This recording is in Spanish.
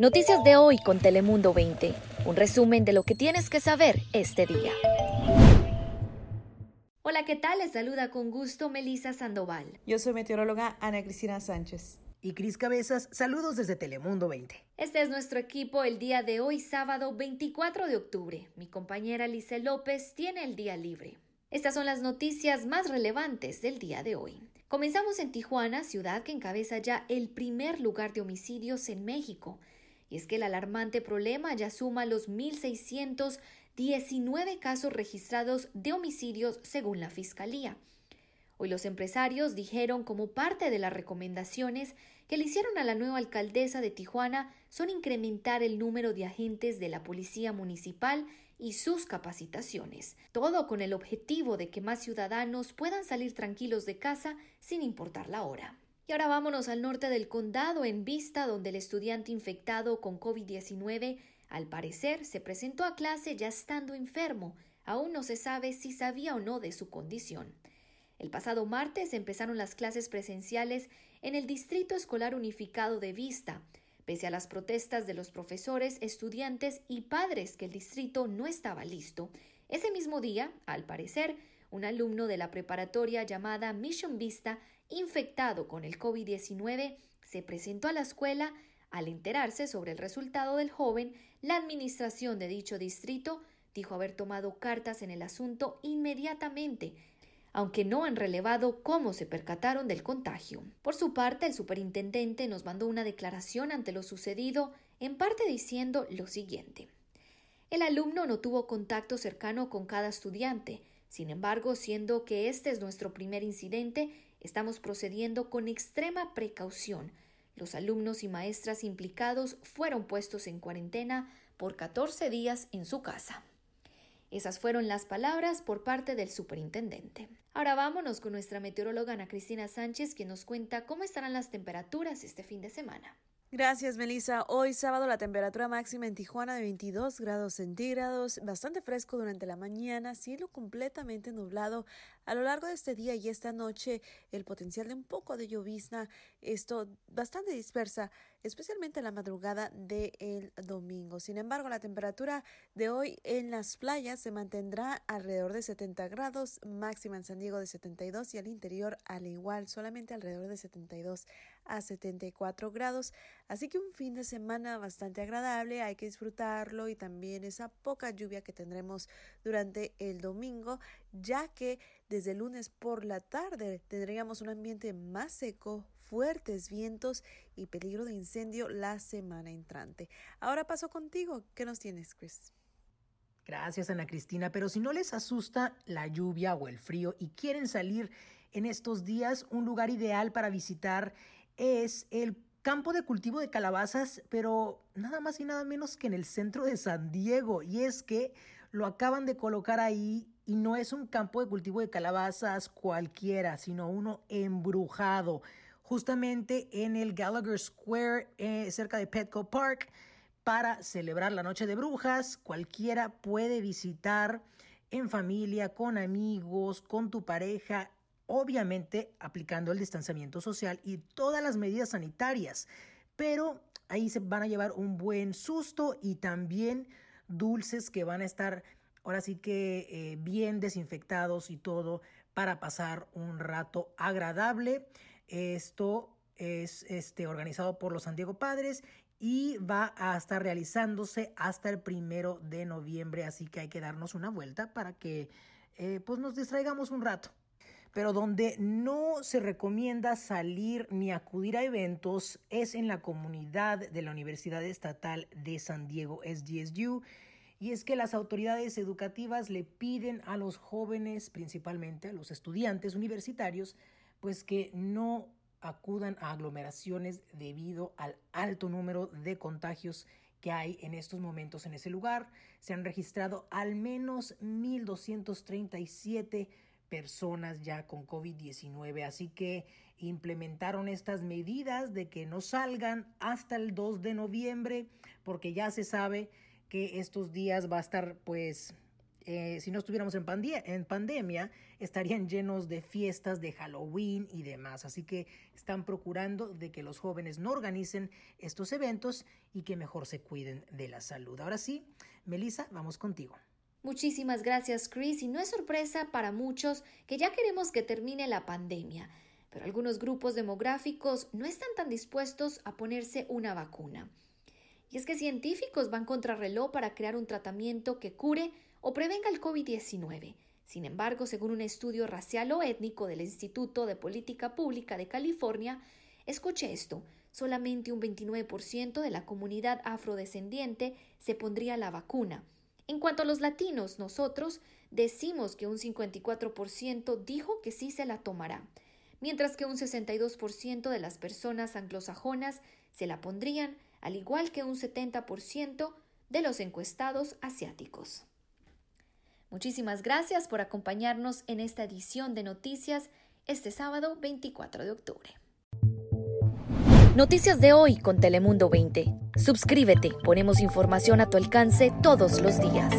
Noticias de hoy con Telemundo 20. Un resumen de lo que tienes que saber este día. Hola, ¿qué tal? Les saluda con gusto Melisa Sandoval. Yo soy meteoróloga Ana Cristina Sánchez. Y Cris Cabezas, saludos desde Telemundo 20. Este es nuestro equipo el día de hoy, sábado 24 de octubre. Mi compañera Lice López tiene el día libre. Estas son las noticias más relevantes del día de hoy. Comenzamos en Tijuana, ciudad que encabeza ya el primer lugar de homicidios en México. Y es que el alarmante problema ya suma los 1.619 casos registrados de homicidios según la Fiscalía. Hoy los empresarios dijeron como parte de las recomendaciones que le hicieron a la nueva alcaldesa de Tijuana son incrementar el número de agentes de la Policía Municipal y sus capacitaciones, todo con el objetivo de que más ciudadanos puedan salir tranquilos de casa sin importar la hora. Y ahora vámonos al norte del condado, en Vista, donde el estudiante infectado con COVID-19 al parecer se presentó a clase ya estando enfermo. Aún no se sabe si sabía o no de su condición. El pasado martes empezaron las clases presenciales en el Distrito Escolar Unificado de Vista, pese a las protestas de los profesores, estudiantes y padres que el distrito no estaba listo. Ese mismo día, al parecer, un alumno de la preparatoria llamada Mission Vista, infectado con el COVID-19, se presentó a la escuela. Al enterarse sobre el resultado del joven, la administración de dicho distrito dijo haber tomado cartas en el asunto inmediatamente aunque no han relevado cómo se percataron del contagio. Por su parte, el superintendente nos mandó una declaración ante lo sucedido, en parte diciendo lo siguiente. El alumno no tuvo contacto cercano con cada estudiante, sin embargo, siendo que este es nuestro primer incidente, estamos procediendo con extrema precaución. Los alumnos y maestras implicados fueron puestos en cuarentena por 14 días en su casa. Esas fueron las palabras por parte del superintendente. Ahora vámonos con nuestra meteoróloga Ana Cristina Sánchez, que nos cuenta cómo estarán las temperaturas este fin de semana. Gracias, Melissa. Hoy sábado la temperatura máxima en Tijuana de 22 grados centígrados, bastante fresco durante la mañana, cielo completamente nublado. A lo largo de este día y esta noche, el potencial de un poco de llovizna, esto bastante dispersa, especialmente en la madrugada del domingo. Sin embargo, la temperatura de hoy en las playas se mantendrá alrededor de 70 grados, máxima en San Diego de 72 y al interior al igual, solamente alrededor de 72 a 74 grados. Así que un fin de semana bastante agradable, hay que disfrutarlo y también esa poca lluvia que tendremos durante el domingo, ya que desde lunes por la tarde tendríamos un ambiente más seco, fuertes vientos y peligro de incendio la semana entrante. Ahora paso contigo. ¿Qué nos tienes, Chris? Gracias, Ana Cristina. Pero si no les asusta la lluvia o el frío y quieren salir en estos días, un lugar ideal para visitar es el campo de cultivo de calabazas, pero nada más y nada menos que en el centro de San Diego. Y es que lo acaban de colocar ahí y no es un campo de cultivo de calabazas cualquiera, sino uno embrujado, justamente en el Gallagher Square, eh, cerca de Petco Park, para celebrar la Noche de Brujas. Cualquiera puede visitar en familia, con amigos, con tu pareja obviamente aplicando el distanciamiento social y todas las medidas sanitarias, pero ahí se van a llevar un buen susto y también dulces que van a estar ahora sí que eh, bien desinfectados y todo para pasar un rato agradable. Esto es este, organizado por los San Diego Padres y va a estar realizándose hasta el primero de noviembre, así que hay que darnos una vuelta para que eh, pues nos distraigamos un rato pero donde no se recomienda salir ni acudir a eventos es en la comunidad de la Universidad Estatal de San Diego, SDSU. Y es que las autoridades educativas le piden a los jóvenes, principalmente a los estudiantes universitarios, pues que no acudan a aglomeraciones debido al alto número de contagios que hay en estos momentos en ese lugar. Se han registrado al menos 1.237 personas ya con COVID-19. Así que implementaron estas medidas de que no salgan hasta el 2 de noviembre porque ya se sabe que estos días va a estar pues eh, si no estuviéramos en, en pandemia, estarían llenos de fiestas de Halloween y demás. Así que están procurando de que los jóvenes no organicen estos eventos y que mejor se cuiden de la salud. Ahora sí, Melissa, vamos contigo. Muchísimas gracias, Chris. Y no es sorpresa para muchos que ya queremos que termine la pandemia, pero algunos grupos demográficos no están tan dispuestos a ponerse una vacuna. Y es que científicos van contra reloj para crear un tratamiento que cure o prevenga el COVID-19. Sin embargo, según un estudio racial o étnico del Instituto de Política Pública de California, escuche esto, solamente un 29% de la comunidad afrodescendiente se pondría la vacuna. En cuanto a los latinos, nosotros decimos que un 54% dijo que sí se la tomará, mientras que un 62% de las personas anglosajonas se la pondrían, al igual que un 70% de los encuestados asiáticos. Muchísimas gracias por acompañarnos en esta edición de noticias este sábado 24 de octubre. Noticias de hoy con Telemundo 20. Suscríbete, ponemos información a tu alcance todos los días.